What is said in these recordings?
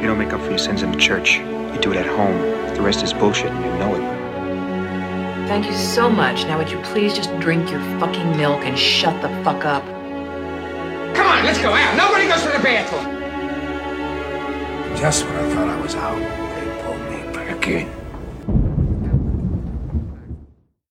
You don't make up for your sins in the church. You do it at home. The rest is bullshit and you know it. Thank you so much. Now would you please just drink your fucking milk and shut the fuck up? Come on, let's go out. Nobody goes to the bathroom. Just when I thought I was out, they pulled me back in.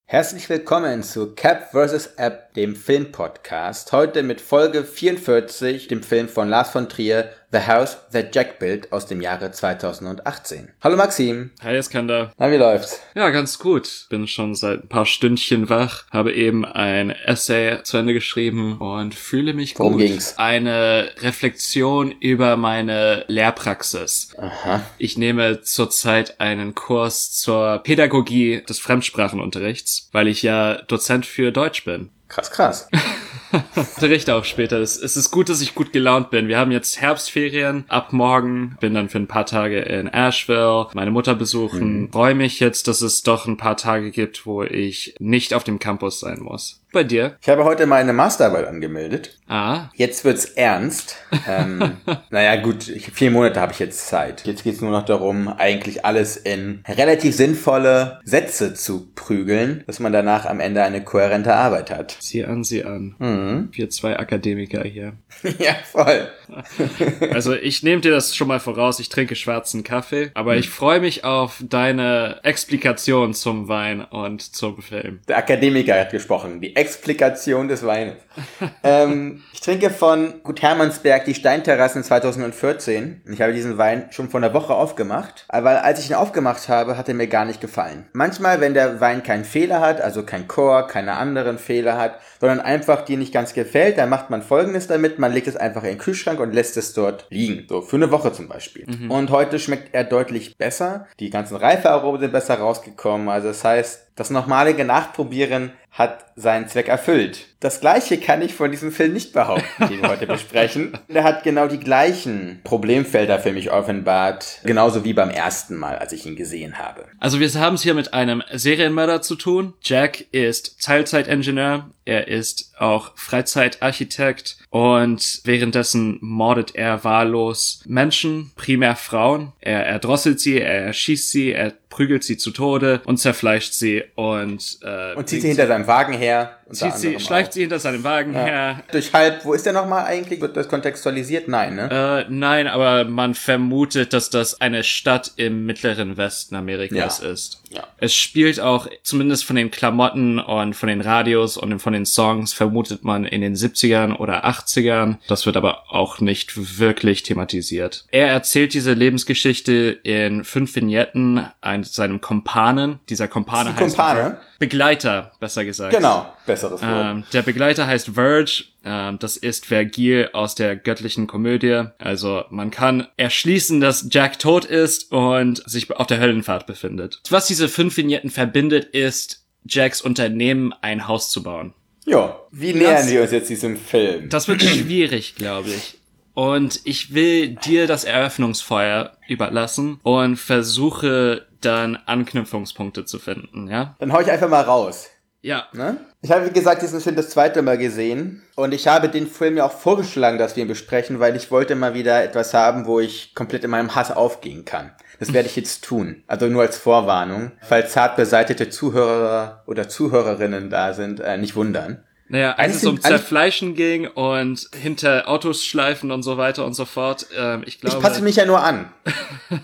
Herzlich willkommen zu Cap vs. App, dem Filmpodcast. Heute mit Folge 44, dem Film von Lars von Trier, The House That Jack Built aus dem Jahre 2018. Hallo Maxim. Hi Iskander. Na, wie läuft's? Ja, ganz gut. Bin schon seit ein paar Stündchen wach, habe eben ein Essay zu Ende geschrieben und fühle mich Worum gut. ging's? Eine Reflexion über meine Lehrpraxis. Aha. Ich nehme zurzeit einen Kurs zur Pädagogie des Fremdsprachenunterrichts, weil ich ja Dozent für Deutsch bin. Krass, krass. Unterrichte auch später. Es, es ist gut, dass ich gut gelaunt bin. Wir haben jetzt Herbstferien ab morgen. Bin dann für ein paar Tage in Asheville, meine Mutter besuchen. Freue mich jetzt, dass es doch ein paar Tage gibt, wo ich nicht auf dem Campus sein muss. Bei dir? Ich habe heute meine Masterarbeit angemeldet. Ah, Jetzt wird's ernst. Ähm, naja, gut, ich, vier Monate habe ich jetzt Zeit. Jetzt geht's nur noch darum, eigentlich alles in relativ sinnvolle Sätze zu prügeln, dass man danach am Ende eine kohärente Arbeit hat. sieh an, sieh an. Wir zwei Akademiker hier. ja, voll. Also ich nehme dir das schon mal voraus, ich trinke schwarzen Kaffee, aber ich freue mich auf deine Explikation zum Wein und zum Film. Der Akademiker hat gesprochen. Die Explikation des Weines. ähm, ich trinke von Gut Hermannsberg die Steinterrassen 2014. Ich habe diesen Wein schon vor einer Woche aufgemacht. Aber als ich ihn aufgemacht habe, hat er mir gar nicht gefallen. Manchmal, wenn der Wein keinen Fehler hat, also kein Chor, keine anderen Fehler hat, sondern einfach dir nicht ganz gefällt, dann macht man folgendes damit. Man legt es einfach in den Kühlschrank und lässt es dort liegen. So, für eine Woche zum Beispiel. Und heute schmeckt er deutlich besser. Die ganzen Reifearomen sind besser rausgekommen. Also das heißt, das nochmalige Nachprobieren hat seinen Zweck erfüllt. Das gleiche kann ich von diesem Film nicht behaupten, den wir heute besprechen. Der hat genau die gleichen Problemfelder für mich offenbart, genauso wie beim ersten Mal, als ich ihn gesehen habe. Also wir haben es hier mit einem Serienmörder zu tun. Jack ist Teilzeitingenieur, er ist auch Freizeitarchitekt und währenddessen mordet er wahllos Menschen, primär Frauen. Er erdrosselt sie, er erschießt sie, er prügelt sie zu Tode und zerfleischt sie und, äh, Und zieht sie hinter seinem Wagen her. Zieht sie, schleift auch. sie hinter seinem Wagen her. Durch halb, wo ist der nochmal eigentlich? Wird das kontextualisiert? Nein, ne? Äh, nein, aber man vermutet, dass das eine Stadt im mittleren Westen Amerikas Ja. ist. Ja. Es spielt auch, zumindest von den Klamotten und von den Radios und von den Songs, vermutet man in den 70ern oder 80ern. Das wird aber auch nicht wirklich thematisiert. Er erzählt diese Lebensgeschichte in fünf Vignetten ein, seinem Kompanen. Dieser Kompane heißt Kumpane? Begleiter, besser gesagt. Genau, besseres Wort. Ähm, der Begleiter heißt Verge. Ähm, das ist Vergil aus der göttlichen Komödie. Also man kann erschließen, dass Jack tot ist und sich auf der Höllenfahrt befindet. Was diese fünf Vignetten verbindet, ist Jacks Unternehmen, ein Haus zu bauen. Ja, wie nähern wir uns jetzt diesem Film? Das wird schwierig, glaube ich. Und ich will dir das Eröffnungsfeuer überlassen und versuche dann Anknüpfungspunkte zu finden, ja? Dann hau ich einfach mal raus. Ja. Ne? Ich habe, wie gesagt, diesen Film das zweite Mal gesehen. Und ich habe den Film ja auch vorgeschlagen, dass wir ihn besprechen, weil ich wollte mal wieder etwas haben, wo ich komplett in meinem Hass aufgehen kann. Das werde ich jetzt tun. Also nur als Vorwarnung. Falls zart beseitete Zuhörer oder Zuhörerinnen da sind, äh, nicht wundern. Naja, als es um Zerfleischen ging und hinter Autos schleifen und so weiter und so fort, ähm, ich Ich glaube, passe mich ja nur an.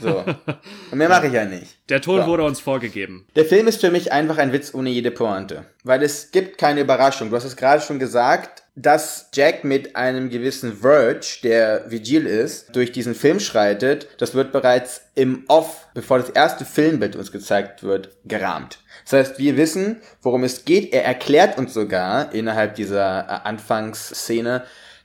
So. Und mehr mache ich ja nicht. der Ton So. wurde uns vorgegeben. Der Film ist für mich einfach ein Witz ohne jede Pointe. Weil es gibt keine Überraschung. Du hast es gerade schon gesagt, dass Jack mit einem gewissen Verge, der Vigil ist, durch diesen Film schreitet. Das wird bereits im Off, bevor das erste Filmbild uns gezeigt wird, gerahmt. Das heißt, wir wissen, worum es geht. Er erklärt uns sogar innerhalb dieser äh, Anfangsszene,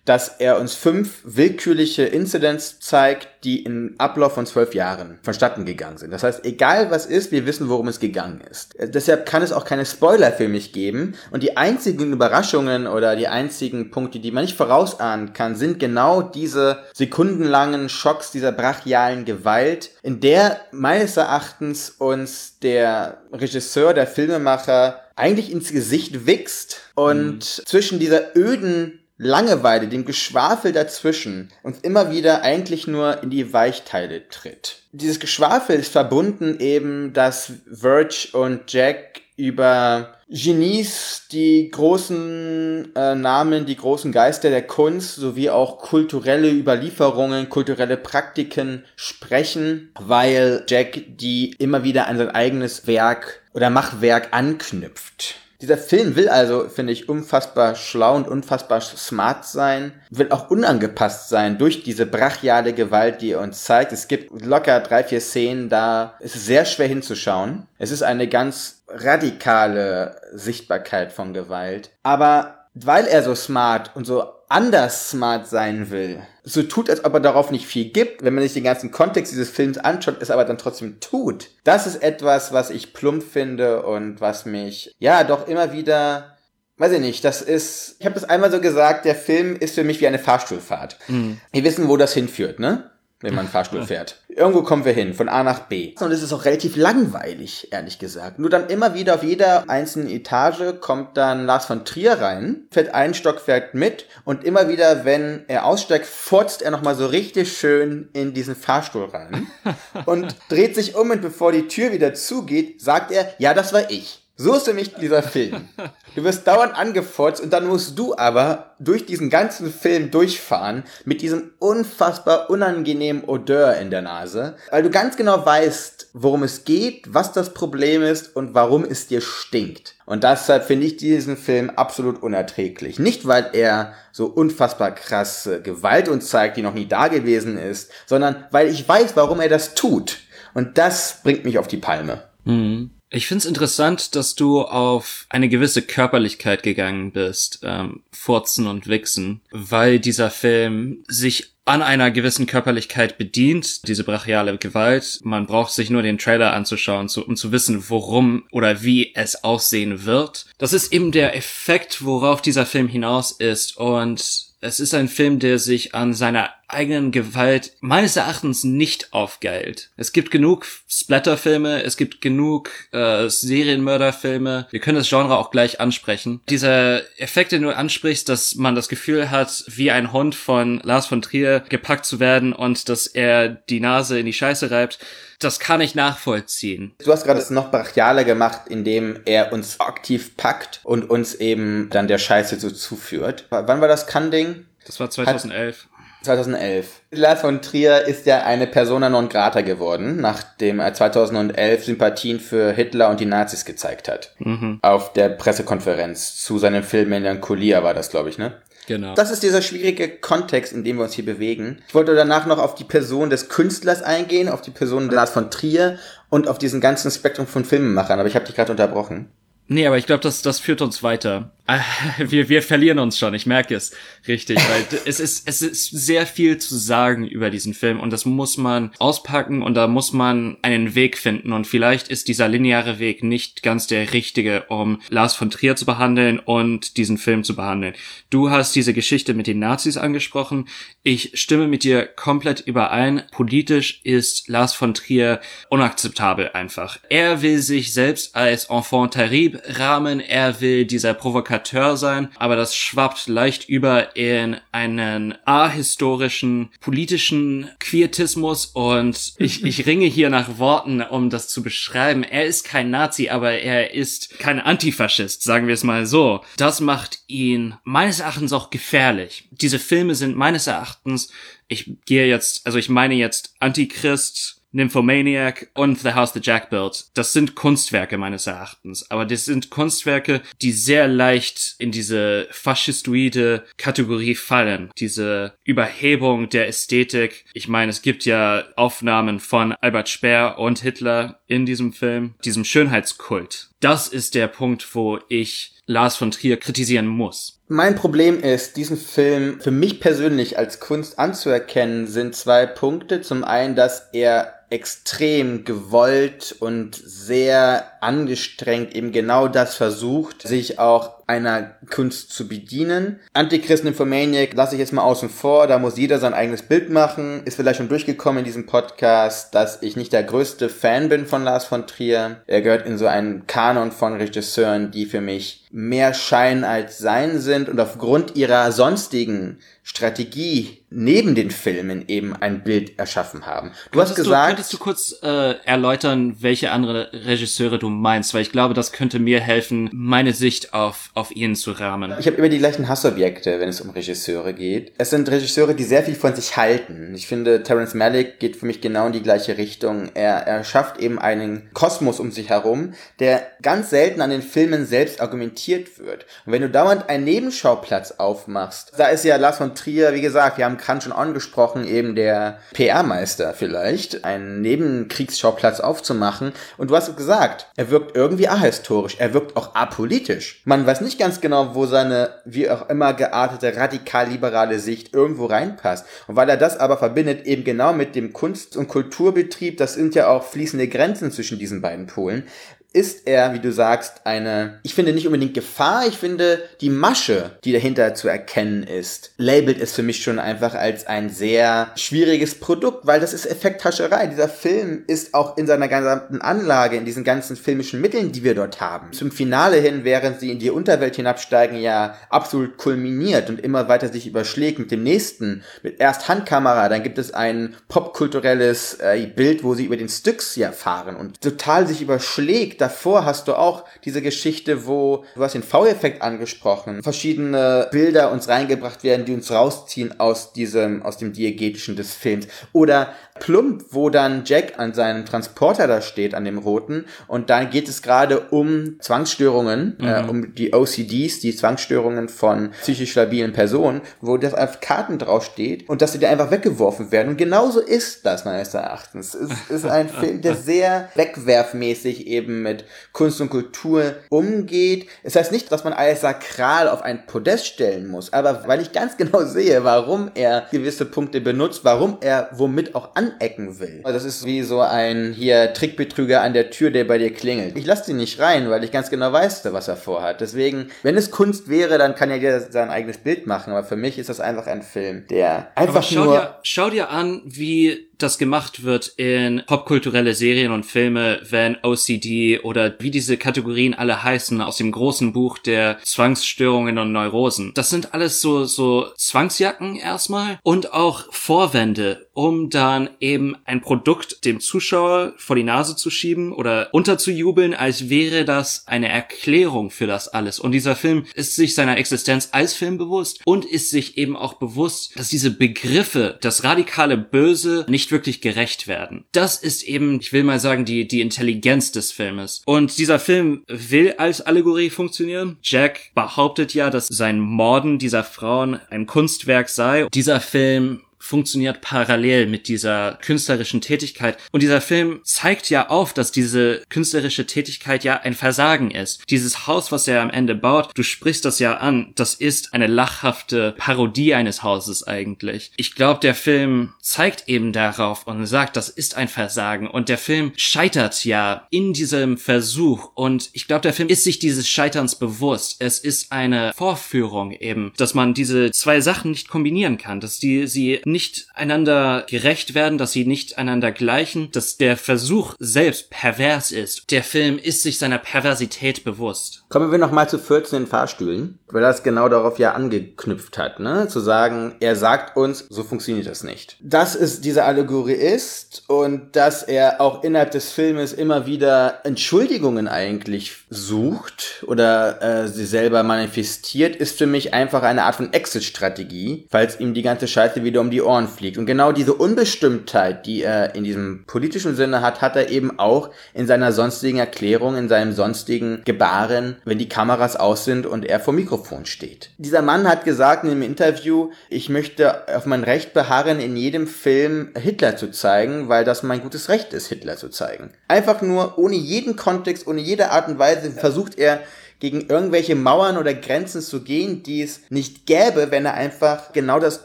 dass er uns fünf willkürliche Incidents zeigt, die im Ablauf von zwölf Jahren vonstatten gegangen sind. Das heißt, egal was ist, wir wissen, worum es gegangen ist. Äh, Deshalb kann es auch keine Spoiler für mich geben. Und die einzigen Überraschungen oder die einzigen Punkte, die man nicht vorausahnen kann, sind genau diese sekundenlangen Schocks dieser brachialen Gewalt, in der meines Erachtens uns der Regisseur, der Filmemacher eigentlich ins Gesicht wächst und zwischen dieser öden Langeweile, dem Geschwafel dazwischen uns immer wieder eigentlich nur in die Weichteile tritt. Dieses Geschwafel ist verbunden eben, dass Verge und Jack über Genies, die großen äh, Namen, die großen Geister der Kunst sowie auch kulturelle Überlieferungen, kulturelle Praktiken sprechen, weil Jack die immer wieder an sein eigenes Werk oder Machwerk anknüpft. Dieser Film will also, finde ich, unfassbar schlau und unfassbar smart sein, will auch unangepasst sein durch diese brachiale Gewalt, die er uns zeigt. Es gibt locker drei, vier Szenen, da ist es sehr schwer hinzuschauen. Es ist eine ganz radikale Sichtbarkeit von Gewalt. Aber weil er so smart und so anders smart sein will, so tut, als ob er darauf nicht viel gibt, wenn man sich den ganzen Kontext dieses Films anschaut, es aber dann trotzdem tut. Das ist etwas, was ich plump finde und was mich, ja, doch immer wieder, weiß ich nicht, das ist, ich habe das einmal so gesagt, der Film ist für mich wie eine Fahrstuhlfahrt. Mhm. Wir wissen, wo das hinführt, ne? Wenn man Fahrstuhl fährt. Irgendwo kommen wir hin, von A nach B. Und es ist auch relativ langweilig, ehrlich gesagt. Nur dann immer wieder auf jeder einzelnen Etage kommt dann Lars von Trier rein, fährt ein Stockwerk mit und immer wieder, wenn er aussteigt, furzt er nochmal so richtig schön in diesen Fahrstuhl rein und dreht sich um und bevor die Tür wieder zugeht, sagt er, ja, das war ich. So ist mich dieser Film. Du wirst dauernd angefotzt und dann musst du aber durch diesen ganzen Film durchfahren mit diesem unfassbar unangenehmen Odeur in der Nase, weil du ganz genau weißt, worum es geht, was das Problem ist und warum es dir stinkt. Und deshalb finde ich diesen Film absolut unerträglich. Nicht, weil er so unfassbar krasse Gewalt uns zeigt, die noch nie da gewesen ist, sondern weil ich weiß, warum er das tut. Und das bringt mich auf die Palme. Mhm. Ich find's interessant, dass du auf eine gewisse Körperlichkeit gegangen bist, ähm, Furzen und Wichsen, weil dieser Film sich an einer gewissen Körperlichkeit bedient, diese brachiale Gewalt. Man braucht sich nur den Trailer anzuschauen, um zu wissen, worum oder wie es aussehen wird. Das ist eben der Effekt, worauf dieser Film hinaus ist und es ist ein Film, der sich an seiner eigenen Gewalt meines Erachtens nicht aufgeilt. Es gibt genug Splatterfilme, es gibt genug äh, Serienmörderfilme. Wir können das Genre auch gleich ansprechen. Dieser Effekt, den du ansprichst, dass man das Gefühl hat, wie ein Hund von Lars von Trier gepackt zu werden und dass er die Nase in die Scheiße reibt, das kann ich nachvollziehen. Du hast gerade es noch brachialer gemacht, indem er uns aktiv packt und uns eben dann der Scheiße so zuführt. Wann war das Kann-Ding? Das war 2011. Hat 2011. Lars von Trier ist ja eine Persona non grata geworden, nachdem er 2011 Sympathien für Hitler und die Nazis gezeigt hat. Mhm. Auf der Pressekonferenz zu seinem Film Melancholia war das, glaube ich, ne? Genau. Das ist dieser schwierige Kontext, in dem wir uns hier bewegen. Ich wollte danach noch auf die Person des Künstlers eingehen, auf die Person Lars von Trier und auf diesen ganzen Spektrum von Filmemachern, aber ich habe dich gerade unterbrochen. Nee, aber ich glaube, das, das führt uns weiter. Wir, wir verlieren uns schon, ich merke es richtig, weil es ist, es ist sehr viel zu sagen über diesen Film und das muss man auspacken und da muss man einen Weg finden und vielleicht ist dieser lineare Weg nicht ganz der richtige, um Lars von Trier zu behandeln und diesen Film zu behandeln. Du hast diese Geschichte mit den Nazis angesprochen. Ich stimme mit dir komplett überein. Politisch ist Lars von Trier unakzeptabel einfach. Er will sich selbst als Enfant terrible rahmen, er will dieser Provokation Provokateur sein, aber das schwappt leicht über in einen ahistorischen, politischen Quietismus und ich, ich ringe hier nach Worten, um das zu beschreiben. Er ist kein Nazi, aber er ist kein Antifaschist, sagen wir es mal so. Das macht ihn meines Erachtens auch gefährlich. Diese Filme sind meines Erachtens ich gehe jetzt, also ich meine jetzt Antichrist, Nymphomaniac und The House the Jack Built. Das sind Kunstwerke meines Erachtens, aber das sind Kunstwerke, die sehr leicht in diese faschistoide Kategorie fallen. Diese Überhebung der Ästhetik. Ich meine, es gibt ja Aufnahmen von Albert Speer und Hitler in diesem Film, diesem Schönheitskult. Das ist der Punkt, wo ich Lars von Trier kritisieren muss. Mein Problem ist, diesen Film für mich persönlich als Kunst anzuerkennen, sind zwei Punkte. Zum einen, dass er extrem gewollt und sehr angestrengt eben genau das versucht, sich auch einer Kunst zu bedienen. Antichristen Infomaniac lasse ich jetzt mal außen vor, da muss jeder sein eigenes Bild machen. Ist vielleicht schon durchgekommen in diesem Podcast, dass ich nicht der größte Fan bin von Lars von Trier. Er gehört in so einen Kanon von Regisseuren, die für mich mehr Schein als Sein sind und aufgrund ihrer sonstigen Strategie neben den Filmen eben ein Bild erschaffen haben. Du könntest hast gesagt, Du, könntest du kurz äh, erläutern, welche andere Regisseure du meinst, weil ich glaube, das könnte mir helfen, meine Sicht auf, auf ihn zu rahmen. ich habe immer die gleichen Hassobjekte, wenn es um Regisseure geht. Es sind Regisseure, die sehr viel von sich halten. Ich finde, Terrence Malick geht für mich genau in die gleiche Richtung. Er, er schafft eben einen Kosmos um sich herum, der ganz selten an den Filmen selbst argumentiert wird. Und wenn du dauernd einen Nebenschauplatz aufmachst, da ist ja Lars von Trier, wie gesagt, wir haben Kant schon angesprochen, eben der PR-Meister vielleicht, einen Nebenkriegsschauplatz aufzumachen. Und du hast gesagt, er wirkt irgendwie ahistorisch, er wirkt auch apolitisch. Man weiß nicht ganz genau, wo seine, wie auch immer geartete, radikal-liberale Sicht irgendwo reinpasst. Und weil er das aber verbindet eben genau mit dem Kunst- und Kulturbetrieb, das sind ja auch fließende Grenzen zwischen diesen beiden Polen, ist er, wie du sagst, eine, ich finde nicht unbedingt Gefahr, ich finde die Masche, die dahinter zu erkennen ist, labelt es für mich schon einfach als ein sehr schwieriges Produkt, weil das ist Effekthascherei. Dieser Film ist auch in seiner gesamten Anlage, in diesen ganzen filmischen Mitteln, die wir dort haben, zum Finale hin, während sie in die Unterwelt hinabsteigen, ja absolut kulminiert und immer weiter sich überschlägt mit dem nächsten, mit erst Handkamera, dann gibt es ein popkulturelles äh, Bild, wo sie über den Styx ja fahren und total sich überschlägt davor hast du auch diese Geschichte, wo du hast den V-Effekt angesprochen, verschiedene Bilder uns reingebracht werden, die uns rausziehen aus diesem, aus dem Diegetischen des Films. Oder Plump, wo dann Jack an seinem Transporter da steht, an dem roten, und dann geht es gerade um Zwangsstörungen, äh, mhm. äh, um die OCDs, die Zwangsstörungen von psychisch labilen Personen, wo das auf Karten draufsteht und dass sie da einfach weggeworfen werden. Und genauso ist das meines Erachtens. Es ist ein Film, der sehr wegwerfmäßig eben mit Kunst und Kultur umgeht. Es das heißt nicht, dass man alles sakral auf ein Podest stellen muss, aber weil ich ganz genau sehe, warum er gewisse Punkte benutzt, warum er womit auch anecken will. Das ist wie so ein hier Trickbetrüger an der Tür, der bei dir klingelt. Ich lasse den nicht rein, weil ich ganz genau weiß, was er vorhat. Deswegen, wenn es Kunst wäre, dann kann er dir sein eigenes Bild machen, aber für mich ist das einfach ein Film, der einfach schau nur... Dir, schau dir an, wie das gemacht wird in popkulturelle Serien und Filme, wenn OCD oder wie diese Kategorien alle heißen aus dem großen Buch der Zwangsstörungen und Neurosen. Das sind alles so, so Zwangsjacken erstmal und auch Vorwände, um dann eben ein Produkt dem Zuschauer vor die Nase zu schieben oder unterzujubeln, als wäre das eine Erklärung für das alles. Und dieser Film ist sich seiner Existenz als Film bewusst und ist sich eben auch bewusst, dass diese Begriffe, das radikale Böse nicht nicht wirklich gerecht werden. Das ist eben, ich will mal sagen, die, die Intelligenz des Filmes. Und dieser Film will als Allegorie funktionieren. Jack behauptet ja, dass sein Morden dieser Frauen ein Kunstwerk sei. Dieser Film funktioniert parallel mit dieser künstlerischen Tätigkeit. Und dieser Film zeigt ja auf, dass diese künstlerische Tätigkeit ja ein Versagen ist. Dieses Haus, was er am Ende baut, du sprichst das ja an, das ist eine lachhafte Parodie eines Hauses eigentlich. Ich glaube, der Film zeigt eben darauf und sagt, das ist ein Versagen. Und der Film scheitert ja in diesem Versuch. Und ich glaube, der Film ist sich dieses Scheiterns bewusst. Es ist eine Vorführung eben, dass man diese zwei Sachen nicht kombinieren kann, dass die sie nicht einander gerecht werden, dass sie nicht einander gleichen, dass der Versuch selbst pervers ist. Der Film ist sich seiner Perversität bewusst. Kommen wir nochmal zu 14 Fahrstühlen, weil das genau darauf ja angeknüpft hat, ne? Zu sagen, er sagt uns, so funktioniert das nicht. Dass es diese Allegorie ist und dass er auch innerhalb des Filmes immer wieder Entschuldigungen eigentlich sucht oder äh, sie selber manifestiert, ist für mich einfach eine Art von Exit-Strategie, falls ihm die ganze Scheiße wieder um die Ohren fliegt. Und genau diese Unbestimmtheit, die er in diesem politischen Sinne hat, hat er eben auch in seiner sonstigen Erklärung, in seinem sonstigen Gebaren wenn die Kameras aus sind und er vor Mikrofon steht. Dieser Mann hat gesagt in einem Interview, ich möchte auf mein Recht beharren, in jedem Film Hitler zu zeigen, weil das mein gutes Recht ist, Hitler zu zeigen. Einfach nur ohne jeden Kontext, ohne jede Art und Weise versucht er, gegen irgendwelche Mauern oder Grenzen zu gehen, die es nicht gäbe, wenn er einfach genau das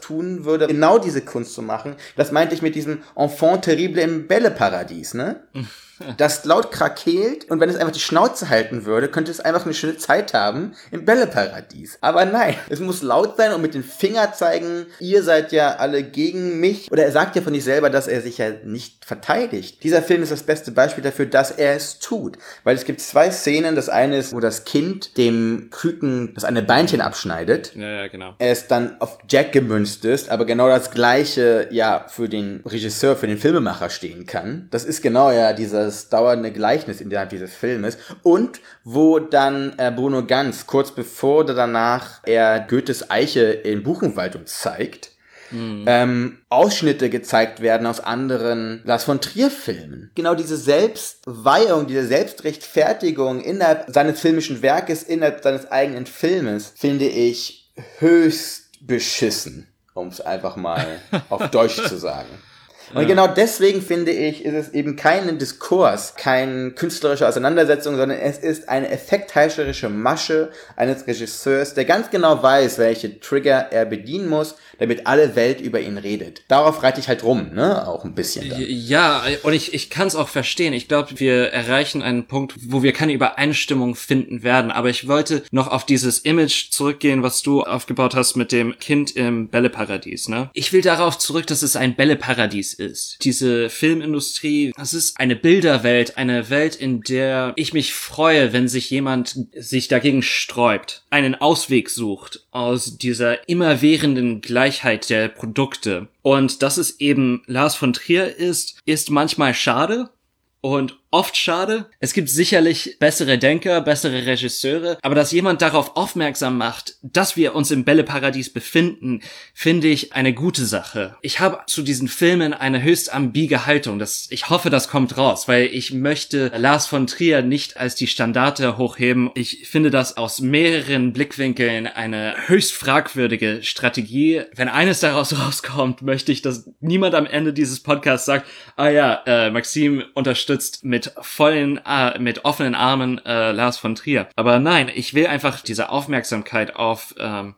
tun würde, genau diese Kunst zu machen. Das meinte ich mit diesem Enfant terrible im Bälleparadies, ne? Das laut krakeelt und wenn es einfach die Schnauze halten würde, könnte es einfach eine schöne Zeit haben im Bälleparadies. Aber nein, es muss laut sein und mit dem Finger zeigen, ihr seid ja alle gegen mich. Oder er sagt ja von sich selber, dass er sich ja nicht verteidigt. Dieser Film ist das beste Beispiel dafür, dass er es tut. Weil es gibt zwei Szenen. Das eine ist, wo das Kind dem Küken das eine Beinchen abschneidet. Ja, ja, genau. Er ist dann auf Jack gemünzt ist, aber genau das gleiche ja für den Regisseur, für den Filmemacher stehen kann. Das ist genau ja dieses dauernde Gleichnis innerhalb dieses Filmes. Und wo dann äh, Bruno Ganz kurz bevor oder danach er Goethes Eiche in Buchenwald zeigt, ähm, Ausschnitte gezeigt werden aus anderen Lars von Trier Filmen. Genau diese Selbstweihung, diese Selbstrechtfertigung innerhalb seines filmischen Werkes, innerhalb seines eigenen Filmes, finde ich höchst beschissen, um es einfach mal auf Deutsch zu sagen. Und genau deswegen finde ich, ist es eben kein Diskurs, keine künstlerische Auseinandersetzung, sondern es ist eine effektheischerische Masche eines Regisseurs, der ganz genau weiß, welche Trigger er bedienen muss, damit alle Welt über ihn redet. Darauf reite ich halt rum, ne? Auch ein bisschen. Dann. Ja, und ich, ich kann es auch verstehen. Ich glaube, wir erreichen einen Punkt, wo wir keine Übereinstimmung finden werden. Aber ich wollte noch auf dieses Image zurückgehen, was du aufgebaut hast mit dem Kind im Bälleparadies. Ne? Ich will darauf zurück, dass es ein Bälleparadies ist. Diese Filmindustrie, das ist eine Bilderwelt, eine Welt, in der ich mich freue, wenn sich jemand sich dagegen sträubt, einen Ausweg sucht aus dieser immerwährenden Gleichheit der Produkte. Und dass es eben Lars von Trier ist, ist manchmal schade und oft schade. Es gibt sicherlich bessere Denker, bessere Regisseure, aber dass jemand darauf aufmerksam macht, dass wir uns im Bälleparadies befinden, finde ich eine gute Sache. Ich habe zu diesen Filmen eine höchst ambige Haltung. Das, ich hoffe, das kommt raus, weil ich möchte Lars von Trier nicht als die Standarte hochheben. Ich finde das aus mehreren Blickwinkeln eine höchst fragwürdige Strategie. Wenn eines daraus rauskommt, möchte ich, dass niemand am Ende dieses Podcasts sagt, ah ja, äh, Maxim unterstützt mit vollen, äh, mit offenen Armen äh, Lars von Trier. Aber nein, ich will einfach diese Aufmerksamkeit auf, ähm,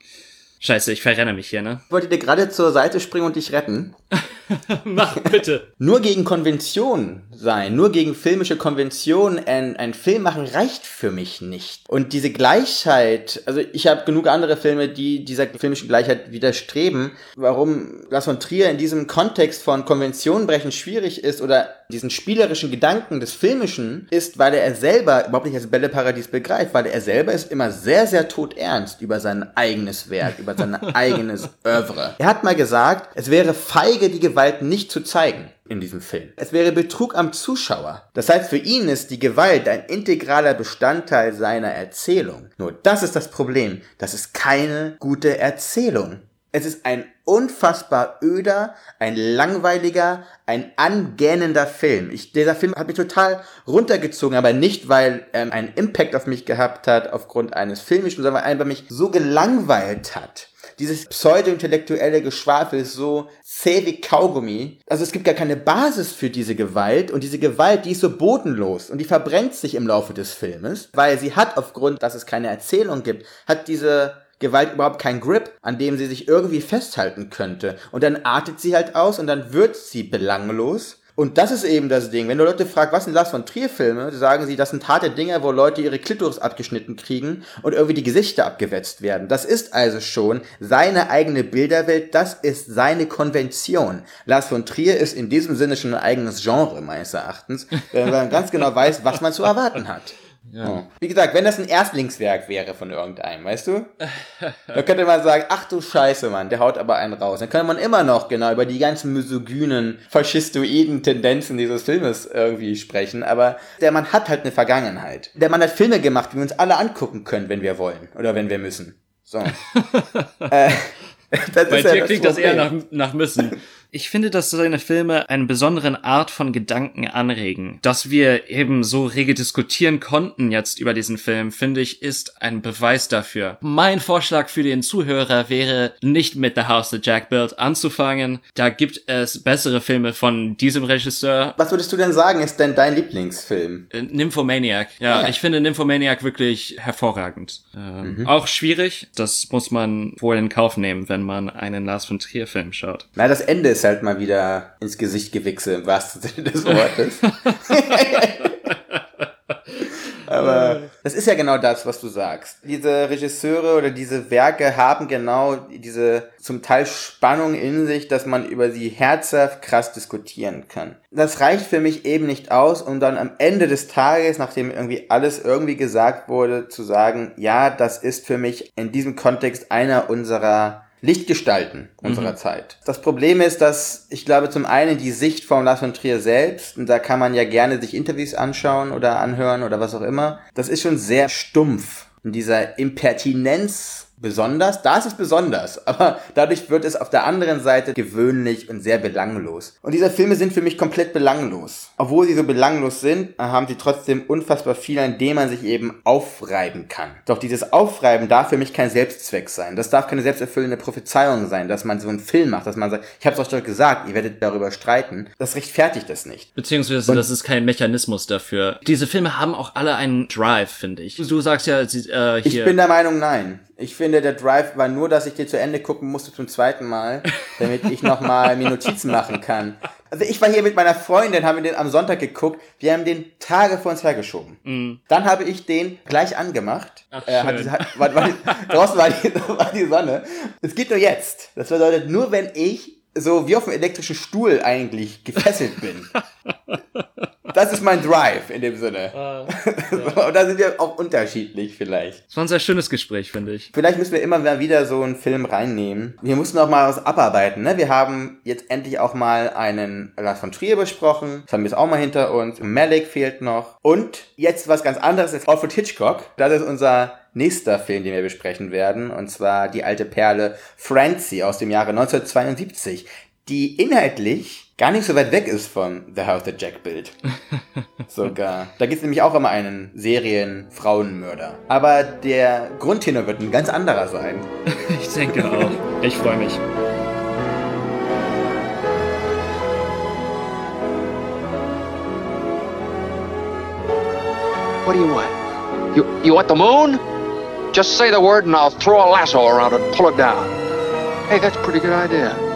Scheiße, ich verrenne mich hier, ne? Ich wollte dir gerade zur Seite springen und dich retten. Mach bitte. Nur gegen Konvention sein, nur gegen filmische Konvention ein, ein Film machen reicht für mich nicht. Und diese Gleichheit, also ich habe genug andere Filme, die dieser filmischen Gleichheit widerstreben. Warum Lars von Trier in diesem Kontext von Konvention brechen schwierig ist oder diesen spielerischen Gedanken des Filmischen ist, weil er selber überhaupt nicht als Bälleparadies begreift, weil er selber ist immer sehr, sehr todernst über sein eigenes Werk, über sein eigenes Oeuvre. Er hat mal gesagt, es wäre feige, die Gewalt nicht zu zeigen in diesem Film. Es wäre Betrug am Zuschauer. Das heißt, für ihn ist die Gewalt ein integraler Bestandteil seiner Erzählung. Nur das ist das Problem. Das ist keine gute Erzählung. Es ist ein unfassbar öder, ein langweiliger, ein angähnender Film. Ich, dieser Film hat mich total runtergezogen, aber nicht, weil er einen Impact auf mich gehabt hat aufgrund eines filmischen, sondern weil er mich so gelangweilt hat. Dieses pseudo-intellektuelle Geschwafel ist so zäh wie Kaugummi. Also es gibt gar keine Basis für diese Gewalt und diese Gewalt, die ist so bodenlos und die verbrennt sich im Laufe des Filmes, weil sie hat aufgrund, dass es keine Erzählung gibt, hat diese Gewalt überhaupt keinen Grip, an dem sie sich irgendwie festhalten könnte. Und dann artet sie halt aus und dann wird sie belanglos. Und das ist eben das Ding. Wenn du Leute fragst, was sind Lars von Trier Filme, sagen sie, das sind harte Dinge, wo Leute ihre Klitoris abgeschnitten kriegen und irgendwie die Gesichter abgewetzt werden. Das ist also schon seine eigene Bilderwelt, das ist seine Konvention. Lars von Trier ist in diesem Sinne schon ein eigenes Genre, meines Erachtens, wenn man ganz genau weiß, was man zu erwarten hat. Ja. Wie gesagt, wenn das ein Erstlingswerk wäre von irgendeinem, weißt du? da könnte man sagen, ach du Scheiße, Mann, der haut aber einen raus. Dann könnte man immer noch genau über die ganzen misogynen, faschistoiden Tendenzen dieses Filmes irgendwie sprechen, aber der Mann hat halt eine Vergangenheit. Der Mann hat Filme gemacht, die wir uns alle angucken können, wenn wir wollen oder wenn wir müssen. So. äh, das Bei dir ja klingt das eher nach, nach müssen. Ich finde, dass seine Filme eine besonderen Art von Gedanken anregen. Dass wir eben so rege diskutieren konnten jetzt über diesen Film, finde ich, ist ein Beweis dafür. Mein Vorschlag für den Zuhörer wäre, nicht mit The House That Jack Built anzufangen. Da gibt es bessere Filme von diesem Regisseur. Was würdest du denn sagen, ist denn dein Lieblingsfilm? Äh, Nymphomaniac. Ja, ja, ich finde Nymphomaniac wirklich hervorragend. Ähm, mhm. Auch schwierig. Das muss man wohl in Kauf nehmen, wenn man einen Lars von Trier Film schaut. Na, das Ende ist halt mal wieder ins Gesicht gewichse, im wahrsten Sinne des Wortes. Aber das ist ja genau das, was du sagst. Diese Regisseure oder diese Werke haben genau diese zum Teil Spannung in sich, dass man über sie herzhaft krass diskutieren kann. Das reicht für mich eben nicht aus, um dann am Ende des Tages, nachdem irgendwie alles irgendwie gesagt wurde, zu sagen, ja, das ist für mich in diesem Kontext einer unserer Lichtgestalten unserer mhm. Zeit. Das Problem ist, dass ich glaube zum einen die Sicht von Lars von Trier selbst, und da kann man ja gerne sich Interviews anschauen oder anhören oder was auch immer, das ist schon sehr stumpf in dieser Impertinenz besonders. Da ist es besonders, aber dadurch wird es auf der anderen Seite gewöhnlich und sehr belanglos. Und diese Filme sind für mich komplett belanglos. Obwohl sie so belanglos sind, haben sie trotzdem unfassbar viel, an dem man sich eben aufreiben kann. Doch dieses Aufreiben darf für mich kein Selbstzweck sein. Das darf keine selbsterfüllende Prophezeiung sein, dass man so einen Film macht, dass man sagt, ich habe es euch doch gesagt, ihr werdet darüber streiten. Das rechtfertigt das nicht. Beziehungsweise und das ist kein Mechanismus dafür. Diese Filme haben auch alle einen Drive, finde ich. Du sagst ja, sie, äh, hier. Ich bin der Meinung, nein. Ich finde, der Drive war nur, dass ich dir zu Ende gucken musste zum zweiten Mal, damit ich nochmal mir Notizen machen kann. Also ich war hier mit meiner Freundin, haben wir den am Sonntag geguckt. Wir haben den Tage vor uns hergeschoben. Mm. Dann habe ich den gleich angemacht. Ach, äh, hat, hat, war, war, draußen war die, war die Sonne. Es geht nur jetzt. Das bedeutet, nur wenn ich so wie auf einem elektrischen Stuhl eigentlich gefesselt bin. Das ist mein Drive in dem Sinne. Ah, ja. Und da sind wir auch unterschiedlich vielleicht. Das war ein sehr schönes Gespräch, finde ich. Vielleicht müssen wir immer wieder so einen Film reinnehmen. Wir mussten auch mal was abarbeiten. Ne? Wir haben jetzt endlich auch mal einen Lars von Trier besprochen. Das haben wir jetzt auch mal hinter uns. Malik fehlt noch. Und jetzt was ganz anderes ist Alfred Hitchcock. Das ist unser nächster Film, den wir besprechen werden, und zwar die alte Perle Francie aus dem Jahre 1972, die inhaltlich gar nicht so weit weg ist von The House That Jack Built. Sogar. Da gibt es nämlich auch immer einen Serien-Frauenmörder. Aber der Grundtenor wird ein ganz anderer sein. ich denke auch. Ich freue mich. What do you want? You, you want the moon? Just say the word and I'll throw a lasso around it and pull it down. Hey, that's a pretty good idea.